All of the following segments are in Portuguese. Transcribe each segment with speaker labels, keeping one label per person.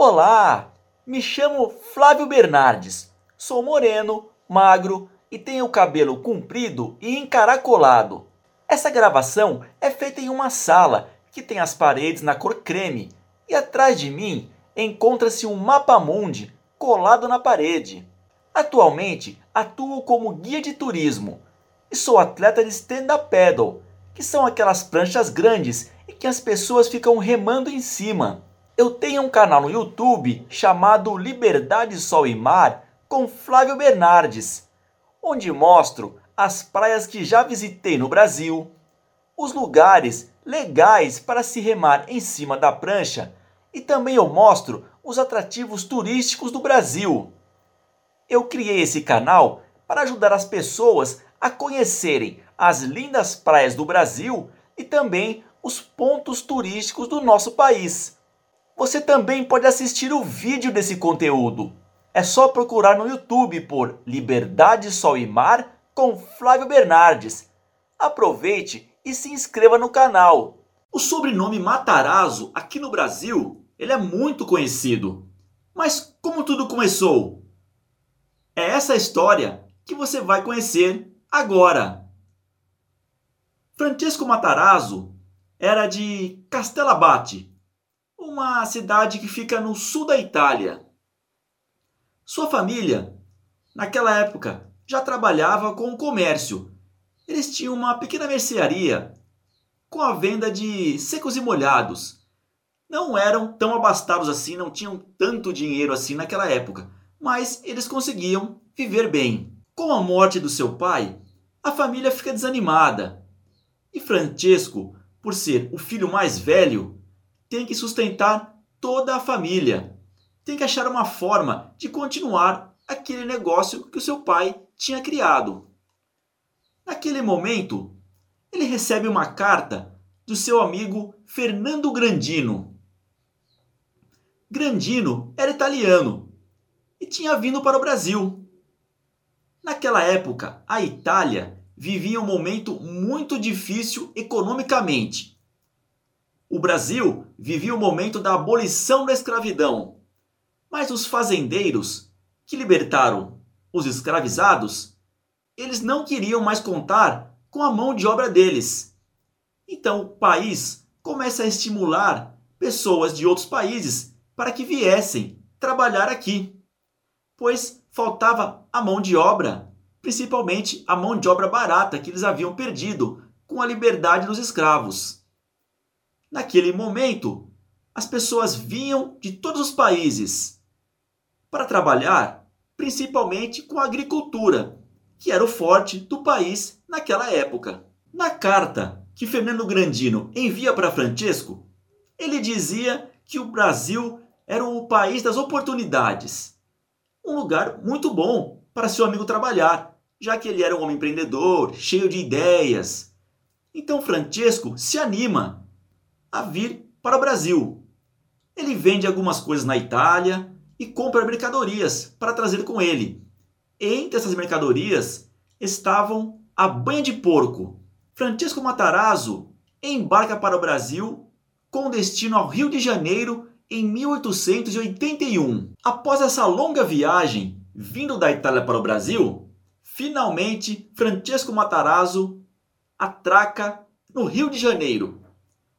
Speaker 1: Olá, me chamo Flávio Bernardes. Sou moreno, magro e tenho cabelo comprido e encaracolado. Essa gravação é feita em uma sala que tem as paredes na cor creme e atrás de mim encontra-se um mapa mundi colado na parede. Atualmente atuo como guia de turismo e sou atleta de stand-up paddle, que são aquelas pranchas grandes e que as pessoas ficam remando em cima. Eu tenho um canal no YouTube chamado Liberdade, Sol e Mar com Flávio Bernardes, onde mostro as praias que já visitei no Brasil, os lugares legais para se remar em cima da prancha e também eu mostro os atrativos turísticos do Brasil. Eu criei esse canal para ajudar as pessoas a conhecerem as lindas praias do Brasil e também os pontos turísticos do nosso país. Você também pode assistir o vídeo desse conteúdo. É só procurar no YouTube por Liberdade, Sol e Mar com Flávio Bernardes. Aproveite e se inscreva no canal. O sobrenome Matarazzo aqui no Brasil, ele é muito conhecido. Mas como tudo começou? É essa história que você vai conhecer agora. Francesco Matarazzo era de Castellabate, uma cidade que fica no sul da Itália. Sua família, naquela época, já trabalhava com o comércio. Eles tinham uma pequena mercearia com a venda de secos e molhados. Não eram tão abastados assim, não tinham tanto dinheiro assim naquela época, mas eles conseguiam viver bem. Com a morte do seu pai, a família fica desanimada. E Francesco, por ser o filho mais velho, tem que sustentar toda a família. Tem que achar uma forma de continuar aquele negócio que o seu pai tinha criado. Naquele momento, ele recebe uma carta do seu amigo Fernando Grandino. Grandino era italiano e tinha vindo para o Brasil. Naquela época, a Itália vivia um momento muito difícil economicamente. O Brasil vivia o momento da abolição da escravidão. Mas os fazendeiros que libertaram os escravizados, eles não queriam mais contar com a mão de obra deles. Então o país começa a estimular pessoas de outros países para que viessem trabalhar aqui, pois faltava a mão de obra, principalmente a mão de obra barata que eles haviam perdido com a liberdade dos escravos. Naquele momento, as pessoas vinham de todos os países para trabalhar, principalmente com a agricultura, que era o forte do país naquela época. Na carta que Fernando Grandino envia para Francesco, ele dizia que o Brasil era o país das oportunidades um lugar muito bom para seu amigo trabalhar, já que ele era um homem empreendedor, cheio de ideias. Então Francesco se anima a vir para o Brasil. Ele vende algumas coisas na Itália e compra mercadorias para trazer com ele. Entre essas mercadorias estavam a banha de porco. Francesco Matarazzo embarca para o Brasil com destino ao Rio de Janeiro em 1881. Após essa longa viagem, vindo da Itália para o Brasil, finalmente Francesco Matarazzo atraca no Rio de Janeiro.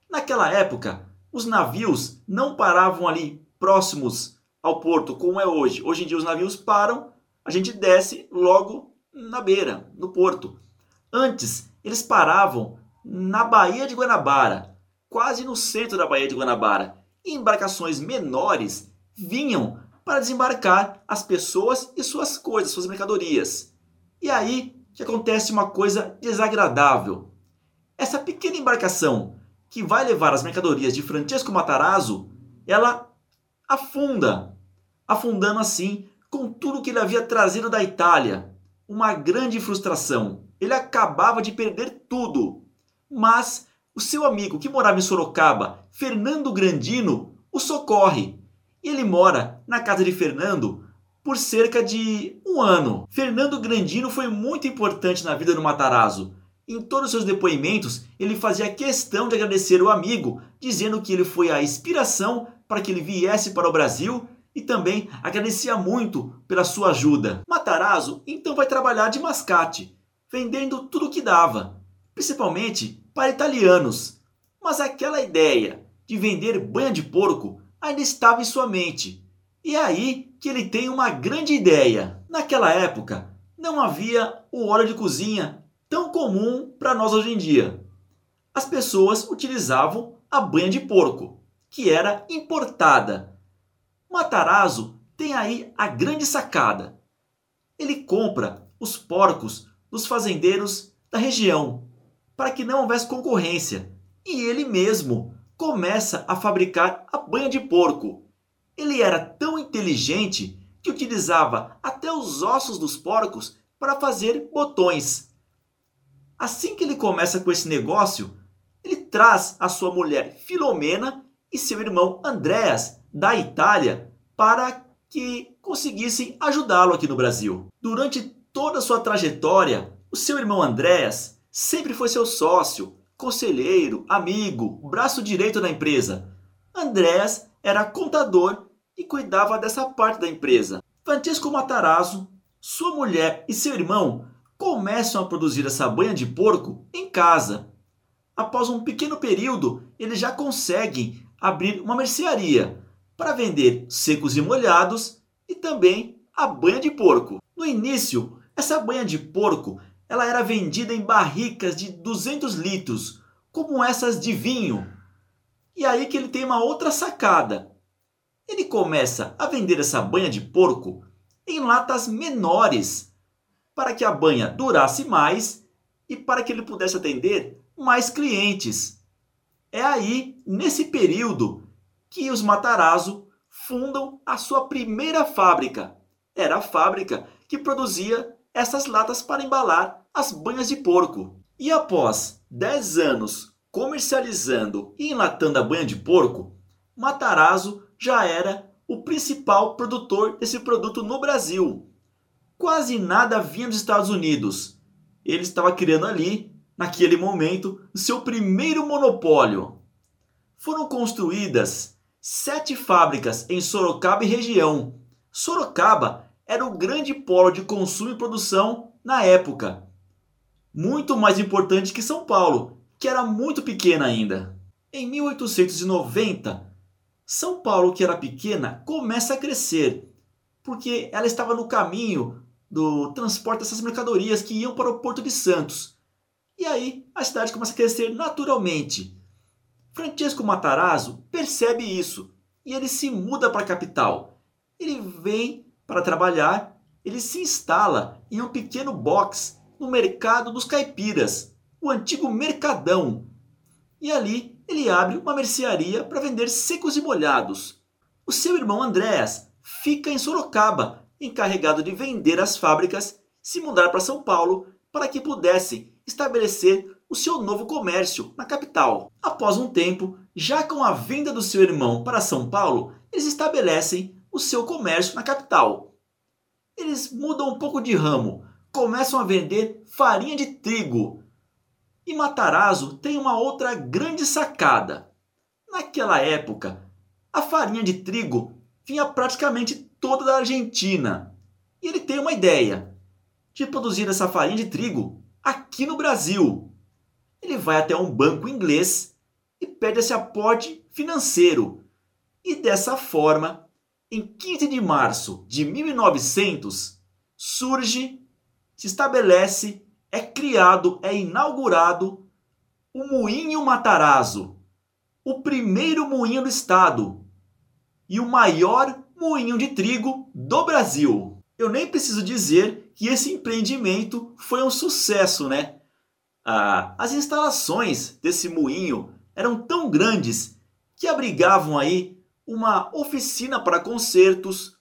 Speaker 1: Naquela época, os navios não paravam ali próximos ao porto como é hoje. Hoje em dia os navios param, a gente desce logo na beira, no porto. Antes, eles paravam na Baía de Guanabara, quase no centro da Baía de Guanabara e embarcações menores vinham para desembarcar as pessoas e suas coisas, suas mercadorias. E aí que acontece uma coisa desagradável. Essa pequena embarcação que vai levar as mercadorias de Francesco Matarazzo, ela afunda, afundando assim com tudo que ele havia trazido da Itália. Uma grande frustração. Ele acabava de perder tudo. Mas o seu amigo que morava em Sorocaba, Fernando Grandino, o socorre. E ele mora na casa de Fernando por cerca de um ano. Fernando Grandino foi muito importante na vida do Matarazzo. Em todos os seus depoimentos, ele fazia questão de agradecer o amigo, dizendo que ele foi a inspiração para que ele viesse para o Brasil e também agradecia muito pela sua ajuda. Matarazzo então vai trabalhar de mascate, vendendo tudo o que dava, principalmente para italianos. Mas aquela ideia de vender banha de porco ainda estava em sua mente. E é aí que ele tem uma grande ideia. Naquela época, não havia o óleo de cozinha tão comum para nós hoje em dia. As pessoas utilizavam a banha de porco, que era importada. Matarazzo tem aí a grande sacada. Ele compra os porcos dos fazendeiros da região, para que não houvesse concorrência, e ele mesmo começa a fabricar a banha de porco. Ele era tão inteligente que utilizava até os ossos dos porcos para fazer botões. Assim que ele começa com esse negócio, ele traz a sua mulher Filomena e seu irmão Andréas da Itália para que conseguissem ajudá-lo aqui no Brasil. Durante toda a sua trajetória, o seu irmão Andréas sempre foi seu sócio, conselheiro, amigo, braço direito da empresa. Andréas era contador e cuidava dessa parte da empresa. Francesco Matarazzo, sua mulher e seu irmão começam a produzir essa banha de porco em casa. Após um pequeno período, eles já conseguem abrir uma mercearia para vender secos e molhados e também a banha de porco. No início, essa banha de porco ela era vendida em barricas de 200 litros, como essas de vinho. E aí que ele tem uma outra sacada. Ele começa a vender essa banha de porco em latas menores, para que a banha durasse mais e para que ele pudesse atender mais clientes. É aí, nesse período, que os Matarazzo fundam a sua primeira fábrica. Era a fábrica que produzia essas latas para embalar as banhas de porco. E após 10 anos comercializando e enlatando a banha de porco, Matarazzo já era o principal produtor desse produto no Brasil. Quase nada vinha dos Estados Unidos. Ele estava criando ali, naquele momento, o seu primeiro monopólio. Foram construídas sete fábricas em Sorocaba e região. Sorocaba era o grande polo de consumo e produção na época. Muito mais importante que São Paulo, que era muito pequena ainda. Em 1890, São Paulo, que era pequena, começa a crescer, porque ela estava no caminho do transporte dessas mercadorias que iam para o Porto de Santos. E aí a cidade começa a crescer naturalmente. Francesco Matarazzo percebe isso e ele se muda para a capital. Ele vem para trabalhar, ele se instala em um pequeno box no mercado dos caipiras, o antigo Mercadão. E ali ele abre uma mercearia para vender secos e molhados. O seu irmão Andréas fica em Sorocaba, encarregado de vender as fábricas, se mudar para São Paulo para que pudesse estabelecer o seu novo comércio na capital. Após um tempo, já com a venda do seu irmão para São Paulo, eles estabelecem o seu comércio na capital. Eles mudam um pouco de ramo, começam a vender farinha de trigo. E Matarazzo tem uma outra grande sacada. Naquela época, a farinha de trigo vinha praticamente toda da Argentina. E ele tem uma ideia de produzir essa farinha de trigo aqui no Brasil. Ele vai até um banco inglês e pede esse aporte financeiro. E dessa forma, em 15 de março de 1900, surge, se estabelece, é criado, é inaugurado o Moinho Matarazzo, o primeiro moinho do estado e o maior moinho de trigo do Brasil. Eu nem preciso dizer que esse empreendimento foi um sucesso, né? Ah, as instalações desse moinho eram tão grandes que abrigavam aí uma oficina para concertos,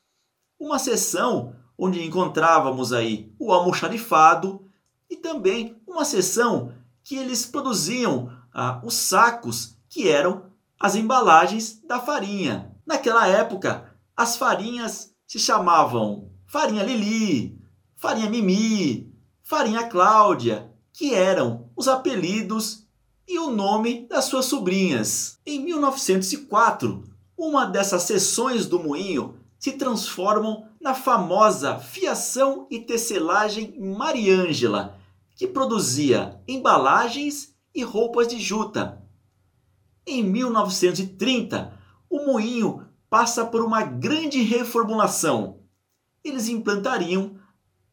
Speaker 1: uma sessão onde encontrávamos aí o almoxarifado e também uma sessão que eles produziam ah, os sacos que eram as embalagens da farinha. Naquela época, as farinhas se chamavam farinha Lili, farinha Mimi, farinha Cláudia, que eram os apelidos e o nome das suas sobrinhas. Em 1904, Uma dessas seções do moinho se transformam na famosa fiação e tecelagem Mariângela, que produzia embalagens e roupas de juta. Em 1930, o moinho passa por uma grande reformulação. Eles implantariam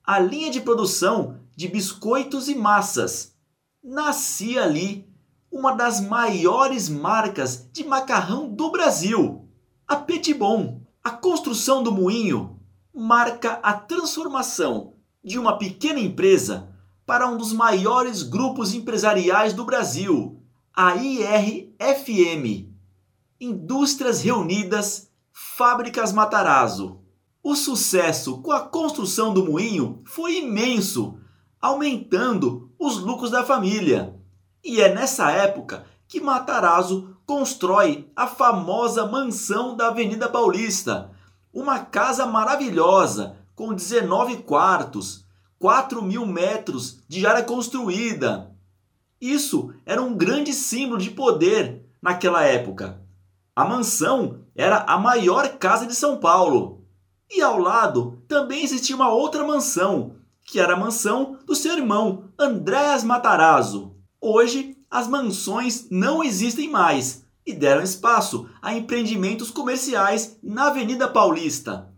Speaker 1: a linha de produção de biscoitos e massas. Nascia ali uma das maiores marcas de macarrão do Brasil, a Petibon. A construção do moinho marca a transformação de uma pequena empresa para um dos maiores grupos empresariais do Brasil, a IRFM, Indústrias Reunidas Fábricas Matarazzo. O sucesso com a construção do moinho foi imenso, aumentando os lucros da família. E é nessa época que Matarazzo constrói a famosa mansão da Avenida Paulista, uma casa maravilhosa com 19 quartos, 4 mil metros de área construída. Isso era um grande símbolo de poder naquela época. A mansão era a maior casa de São Paulo. E ao lado também existia uma outra mansão, que era a mansão do seu irmão, Andréas Matarazzo. Hoje, as mansões não existem mais e deram espaço a empreendimentos comerciais na Avenida Paulista.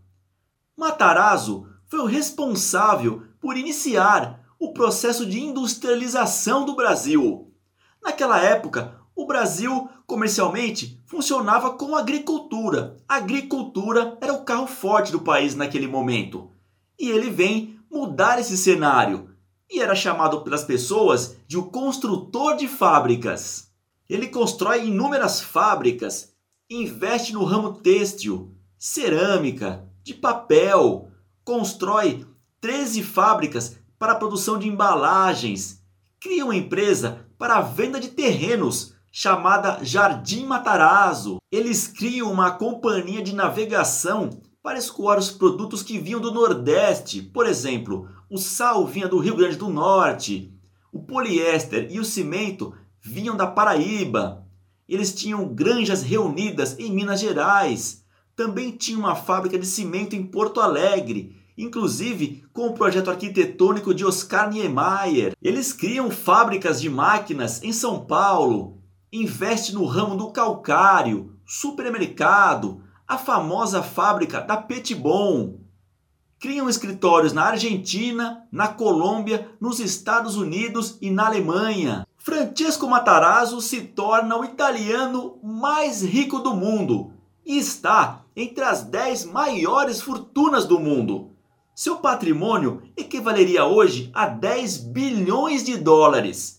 Speaker 1: Matarazzo foi o responsável por iniciar o processo de industrialização do Brasil. Naquela época, o Brasil, comercialmente, funcionava com agricultura. A agricultura era o carro forte do país naquele momento. E ele vem mudar esse cenário. E era chamado pelas pessoas de o construtor de fábricas. Ele constrói inúmeras fábricas, investe no ramo têxtil, cerâmica, de papel, constrói 13 fábricas para a produção de embalagens, cria uma empresa para a venda de terrenos chamada Jardim Matarazzo. Eles criam uma companhia de navegação para escoar os produtos que vinham do Nordeste. Por exemplo, o sal vinha do Rio Grande do Norte, o poliéster e o cimento vinham da Paraíba. Eles tinham granjas reunidas em Minas Gerais. Também tinha uma fábrica de cimento em Porto Alegre inclusive com o projeto arquitetônico de Oscar Niemeyer. Eles criam fábricas de máquinas em São Paulo, investe no ramo do calcário, supermercado, a famosa fábrica da Petibon. Criam escritórios na Argentina, na Colômbia, nos Estados Unidos e na Alemanha. Francesco Matarazzo se torna o italiano mais rico do mundo e está entre as 10 maiores fortunas do mundo. Seu patrimônio equivaleria hoje a 10 bilhões de dólares.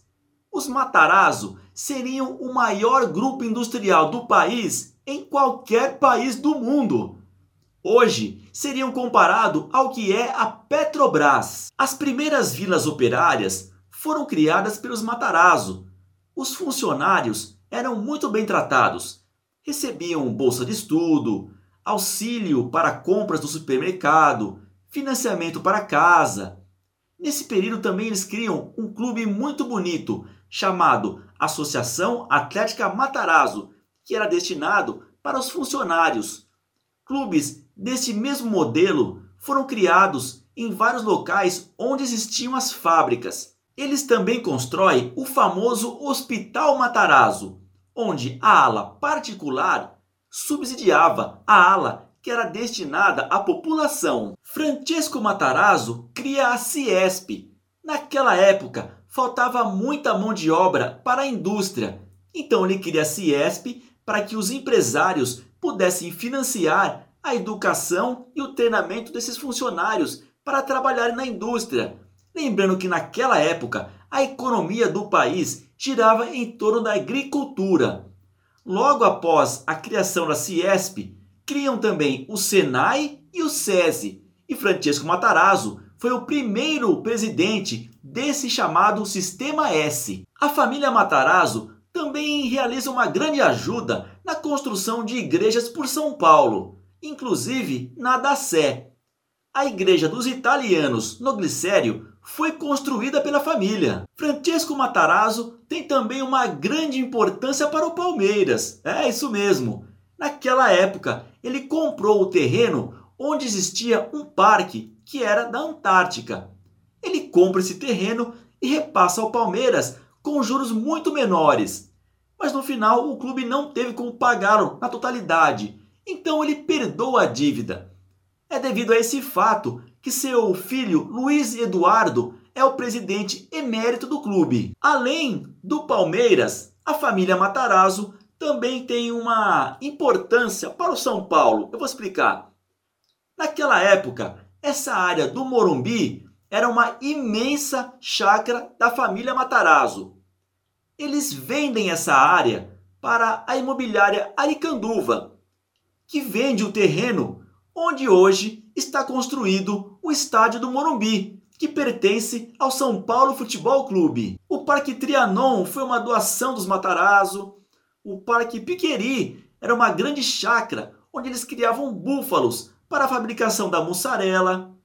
Speaker 1: Os Matarazzo seriam o maior grupo industrial do país em qualquer país do mundo. Hoje seriam comparado ao que é a Petrobras. As primeiras vilas operárias foram criadas pelos Matarazzo. Os funcionários eram muito bem tratados, recebiam bolsa de estudo, auxílio para compras do supermercado, financiamento para casa. Nesse período também eles criam um clube muito bonito chamado Associação Atlética Matarazzo, que era destinado para os funcionários. Clubes desse mesmo modelo foram criados em vários locais onde existiam as fábricas. Eles também constroem o famoso Hospital Matarazzo, onde a ala particular subsidiava a ala que era destinada à população. Francesco Matarazzo cria a Ciesp. Naquela época, faltava muita mão de obra para a indústria. Então ele cria a Ciesp para que os empresários pudessem financiar a educação e o treinamento desses funcionários para trabalharem na indústria. Lembrando que naquela época a economia do país girava em torno da agricultura. Logo após a criação da Ciesp, criam também o Senai e o SESI, e Francesco Matarazzo foi o primeiro presidente desse chamado Sistema S. A família Matarazzo também realiza uma grande ajuda na construção de igrejas por São Paulo, inclusive na da Sé. A igreja dos italianos no Glicério foi construída pela família. Francesco Matarazzo tem também uma grande importância para o Palmeiras. É isso mesmo. Naquela época, ele comprou o terreno onde existia um parque que era da Antártica. Ele compra esse terreno e repassa ao Palmeiras com juros muito menores. Mas no final o clube não teve como pagá-lo na totalidade, então ele perdoa a dívida. É devido a esse fato que seu filho Luiz Eduardo é o presidente emérito do clube. Além do Palmeiras, a família Matarazzo também tem uma importância para o São Paulo. Eu vou explicar. Naquela época, essa área do Morumbi era uma imensa chácara da família Matarazzo. Eles vendem essa área para a imobiliária Aricanduva, que vende o terreno onde hoje está construído o estádio do Morumbi, que pertence ao São Paulo Futebol Clube. O Parque Trianon foi uma doação dos Matarazzo. O Parque Piqueri era uma grande chácara onde eles criavam búfalos para a fabricação da mussarela.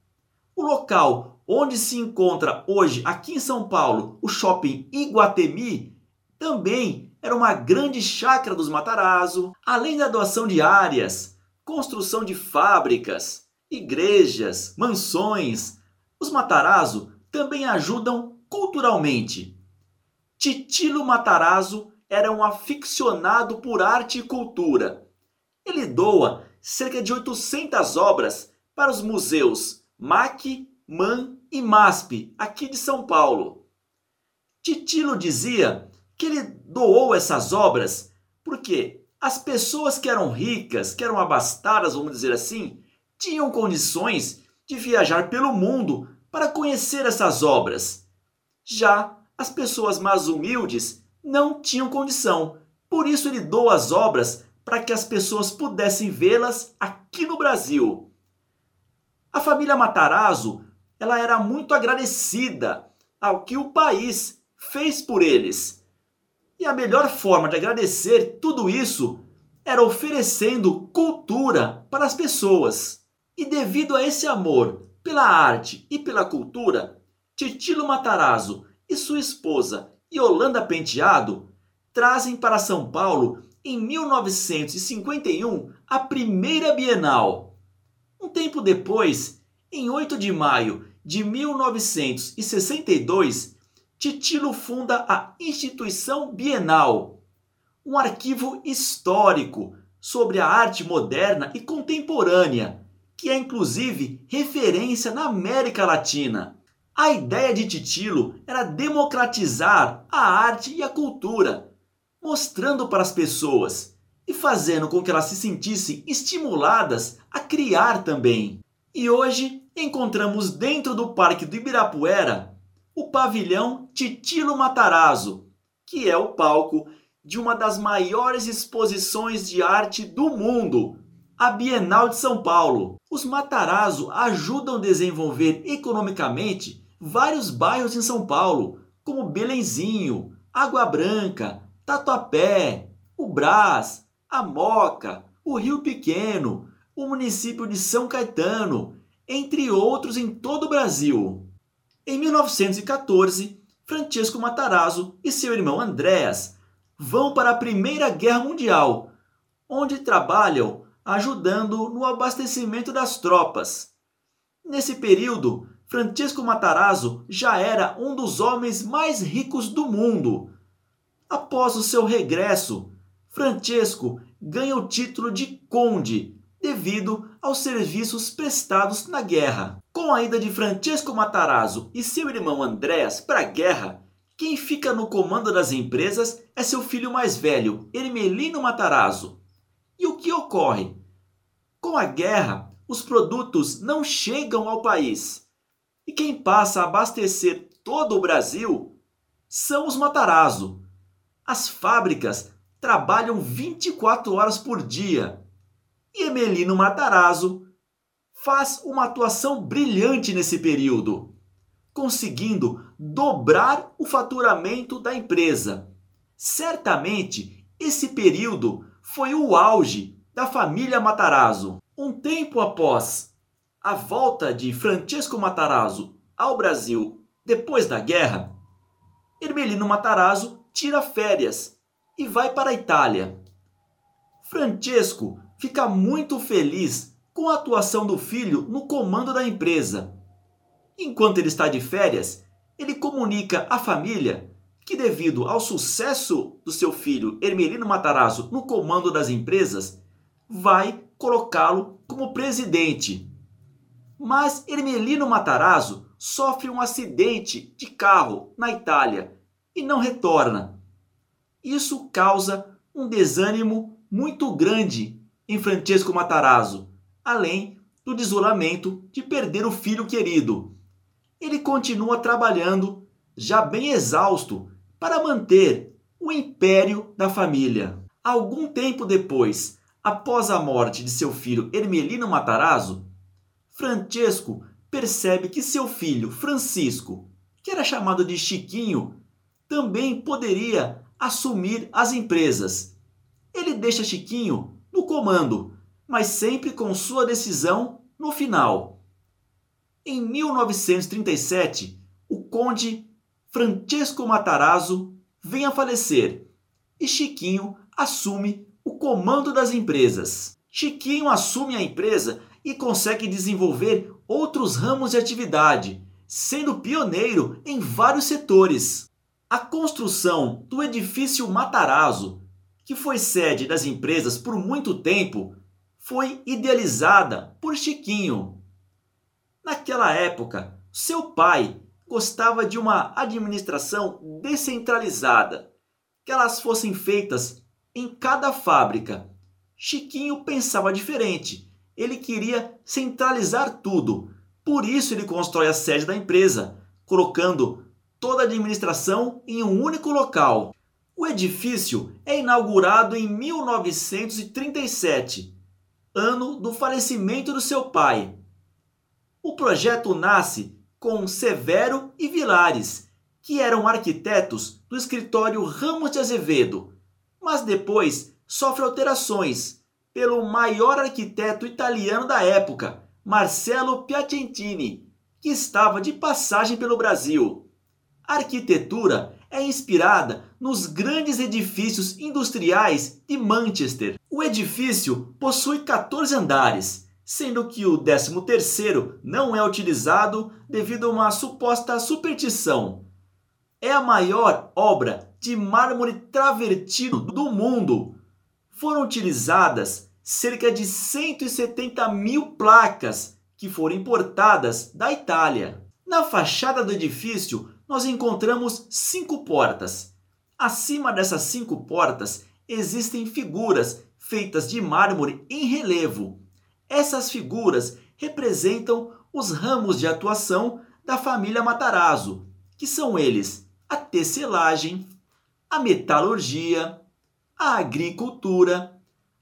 Speaker 1: O local onde se encontra hoje, aqui em São Paulo, o shopping Iguatemi, também era uma grande chácara dos Matarazzo, além da doação de áreas, construção de fábricas, igrejas, mansões. Os Matarazzo também ajudam culturalmente. Titilo Matarazzo era um aficionado por arte e cultura. Ele doa cerca de 800 obras para os museus MAC, MAN e MASP, aqui de São Paulo. Titilo dizia que ele doou essas obras porque as pessoas que eram ricas, que eram abastadas, vamos dizer assim, tinham condições de viajar pelo mundo para conhecer essas obras. Já as pessoas mais humildes não tinham condição. Por isso ele doa as obras para que as pessoas pudessem vê-las aqui no Brasil. A família Matarazzo, ela era muito agradecida ao que o país fez por eles. E a melhor forma de agradecer tudo isso era oferecendo cultura para as pessoas. E devido a esse amor pela arte e pela cultura, Titilo Matarazzo e sua esposa Yolanda Penteado trazem para São Paulo em 1951 a primeira Bienal. Um tempo depois, em 8 de maio de 1962, Titilo funda a Instituição Bienal, um arquivo histórico sobre a arte moderna e contemporânea, que é inclusive referência na América Latina. A ideia de Titilo era democratizar a arte e a cultura, mostrando para as pessoas e fazendo com que elas se sentissem estimuladas a criar também. E hoje encontramos dentro do Parque do Ibirapuera o pavilhão Titilo Matarazzo, que é o palco de uma das maiores exposições de arte do mundo, a Bienal de São Paulo. Os Matarazzo ajudam a desenvolver economicamente vários bairros em São Paulo, como Belenzinho, Água Branca, Tatuapé, o Brás, a Moca, o Rio Pequeno, o município de São Caetano, entre outros em todo o Brasil. Em 1914, Francesco Matarazzo e seu irmão Andréas vão para a Primeira Guerra Mundial, onde trabalham ajudando no abastecimento das tropas. Nesse período, Francesco Matarazzo já era um dos homens mais ricos do mundo. Após o seu regresso, Francesco ganha o título de conde devido aos serviços prestados na guerra. Com a ida de Francesco Matarazzo e seu irmão Andréas para a guerra, quem fica no comando das empresas é seu filho mais velho, Ermelino Matarazzo. E o que ocorre? Com a guerra, os produtos não chegam ao país. E quem passa a abastecer todo o Brasil são os Matarazzo. As fábricas trabalham 24 horas por dia. E Emelino Matarazzo faz uma atuação brilhante nesse período, conseguindo dobrar o faturamento da empresa. Certamente, esse período foi o auge da família Matarazzo. Um tempo após a volta de Francesco Matarazzo ao Brasil depois da guerra, Hermelino Matarazzo tira férias e vai para a Itália. Francesco fica muito feliz com a atuação do filho no comando da empresa. Enquanto ele está de férias, ele comunica à família que, devido ao sucesso do seu filho Hermelino Matarazzo no comando das empresas, vai colocá-lo como presidente. Mas Hermelino Matarazzo sofre um acidente de carro na Itália e não retorna. Isso causa um desânimo muito grande em Francesco Matarazzo, além do desolamento de perder o filho querido. Ele continua trabalhando, já bem exausto, para manter o império da família. Algum tempo depois, após a morte de seu filho Hermelino Matarazzo, Francesco percebe que seu filho Francisco, que era chamado de Chiquinho, também poderia assumir as empresas. Ele deixa Chiquinho no comando, mas sempre com sua decisão no final. Em 1937, o conde Francesco Matarazzo vem a falecer e Chiquinho assume o comando das empresas. Chiquinho assume a empresa e consegue desenvolver outros ramos de atividade, sendo pioneiro em vários setores. A construção do edifício Matarazzo, que foi sede das empresas por muito tempo, foi idealizada por Chiquinho. Naquela época, seu pai gostava de uma administração descentralizada, que elas fossem feitas em cada fábrica. Chiquinho pensava diferente. Ele queria centralizar tudo. Por isso ele constrói a sede da empresa, colocando toda a administração em um único local. O edifício é inaugurado em 1937, ano do falecimento do seu pai. O projeto nasce com Severo e Vilares, que eram arquitetos do escritório Ramos de Azevedo, mas depois sofre alterações pelo maior arquiteto italiano da época, Marcello Piacentini, que estava de passagem pelo Brasil. A arquitetura é inspirada nos grandes edifícios industriais de Manchester. O edifício possui 14 andares, sendo que o 13º não é utilizado devido a uma suposta superstição. É a maior obra de mármore travertino do mundo. Foram utilizadas cerca de 170 mil placas que foram importadas da Itália. Na fachada do edifício nós encontramos cinco portas. Acima dessas cinco portas existem figuras feitas de mármore em relevo. Essas figuras representam os ramos de atuação da família Matarazzo, que são eles a tecelagem, a metalurgia, a agricultura,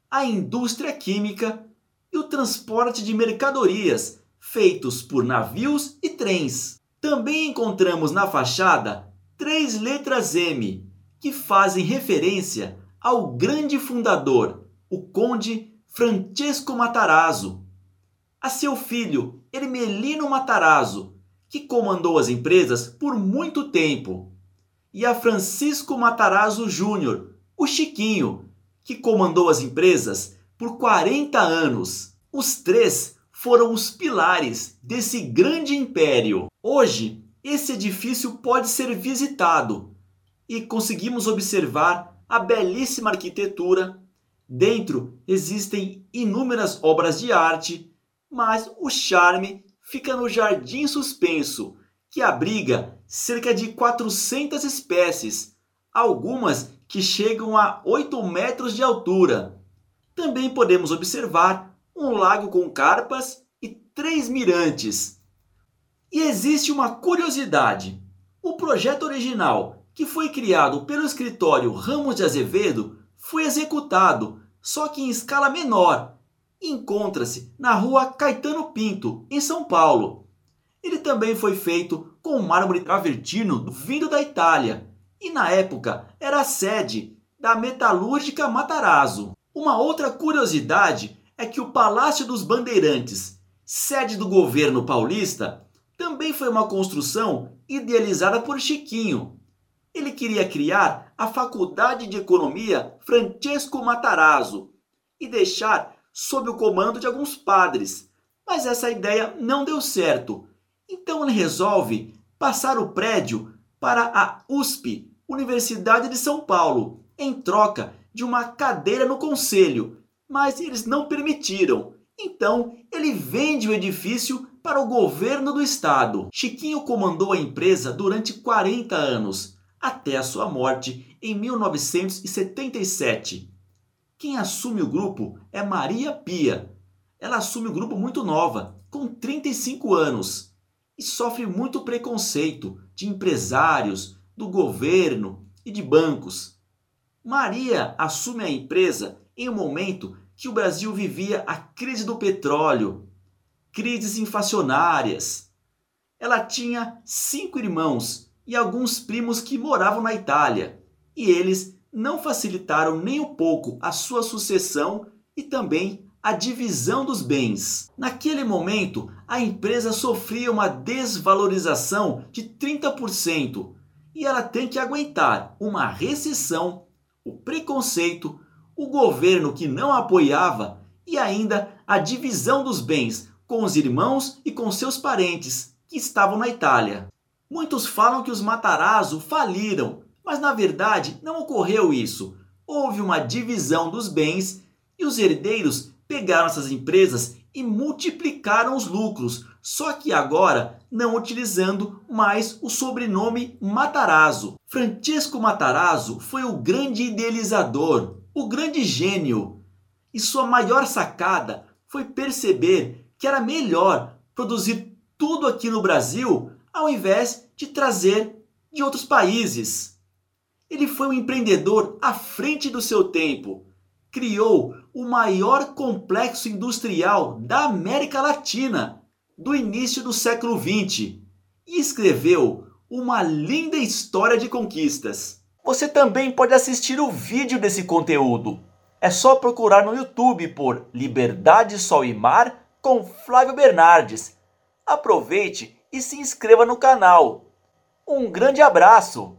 Speaker 1: a indústria química e o transporte de mercadorias feitos por navios e trens. Também encontramos na fachada três letras M, que fazem referência ao grande fundador, o conde Francesco Matarazzo, a seu filho Hermelino Matarazzo, que comandou as empresas por muito tempo, e a Francisco Matarazzo Júnior, o Chiquinho, que comandou as empresas por 40 anos. Os três foram os pilares desse grande império. Hoje, esse edifício pode ser visitado e conseguimos observar a belíssima arquitetura. Dentro existem inúmeras obras de arte, mas o charme fica no jardim suspenso, que abriga cerca de 400 espécies, algumas que chegam a 8 metros de altura. Também podemos observar um lago com carpas e três mirantes. E existe uma curiosidade: o projeto original, que foi criado pelo escritório Ramos de Azevedo, foi executado, só que em escala menor. Encontra-se na rua Caetano Pinto, em São Paulo. Ele também foi feito com mármore travertino vindo da Itália e na época era a sede da metalúrgica Matarazzo. Uma outra curiosidade é que o Palácio dos Bandeirantes, sede do governo paulista, também foi uma construção idealizada por Chiquinho. Ele queria criar a Faculdade de Economia Francesco Matarazzo, e deixar sob o comando de alguns padres. Mas essa ideia não deu certo. Então ele resolve passar o prédio para a USP, Universidade de São Paulo, em troca de uma cadeira no conselho, mas eles não permitiram. Então ele vende o edifício para o governo do estado. Chiquinho comandou a empresa durante 40 anos, até a sua morte em 1977. Quem assume o grupo é Maria Pia. Ela assume o grupo muito nova, com 35 anos, e sofre muito preconceito de empresários, do governo e de bancos. Maria assume a empresa em um momento que o Brasil vivia a crise do petróleo, crises inflacionárias. Ela tinha cinco irmãos e alguns primos que moravam na Itália, e eles não facilitaram nem um pouco a sua sucessão e também a divisão dos bens. Naquele momento, a empresa sofria uma desvalorização de 30% e ela tem que aguentar uma recessão, o preconceito, o governo que não apoiava e ainda a divisão dos bens com os irmãos e com seus parentes que estavam na Itália. Muitos falam que os Matarazzo faliram, mas na verdade não ocorreu isso. Houve uma divisão dos bens e os herdeiros pegaram essas empresas e multiplicaram os lucros, só que agora não utilizando mais o sobrenome Matarazzo. Francesco Matarazzo foi o grande idealizador, o grande gênio, e sua maior sacada foi perceber que era melhor produzir tudo aqui no Brasil ao invés de trazer de outros países. Ele foi um empreendedor à frente do seu tempo. Criou o maior complexo industrial da América Latina do início do século XX e escreveu uma linda história de conquistas. Você também pode assistir o vídeo desse conteúdo. É só procurar no YouTube por Liberdade, Sol e Mar com Flávio Bernardes. Aproveite e se inscreva no canal. Um grande abraço!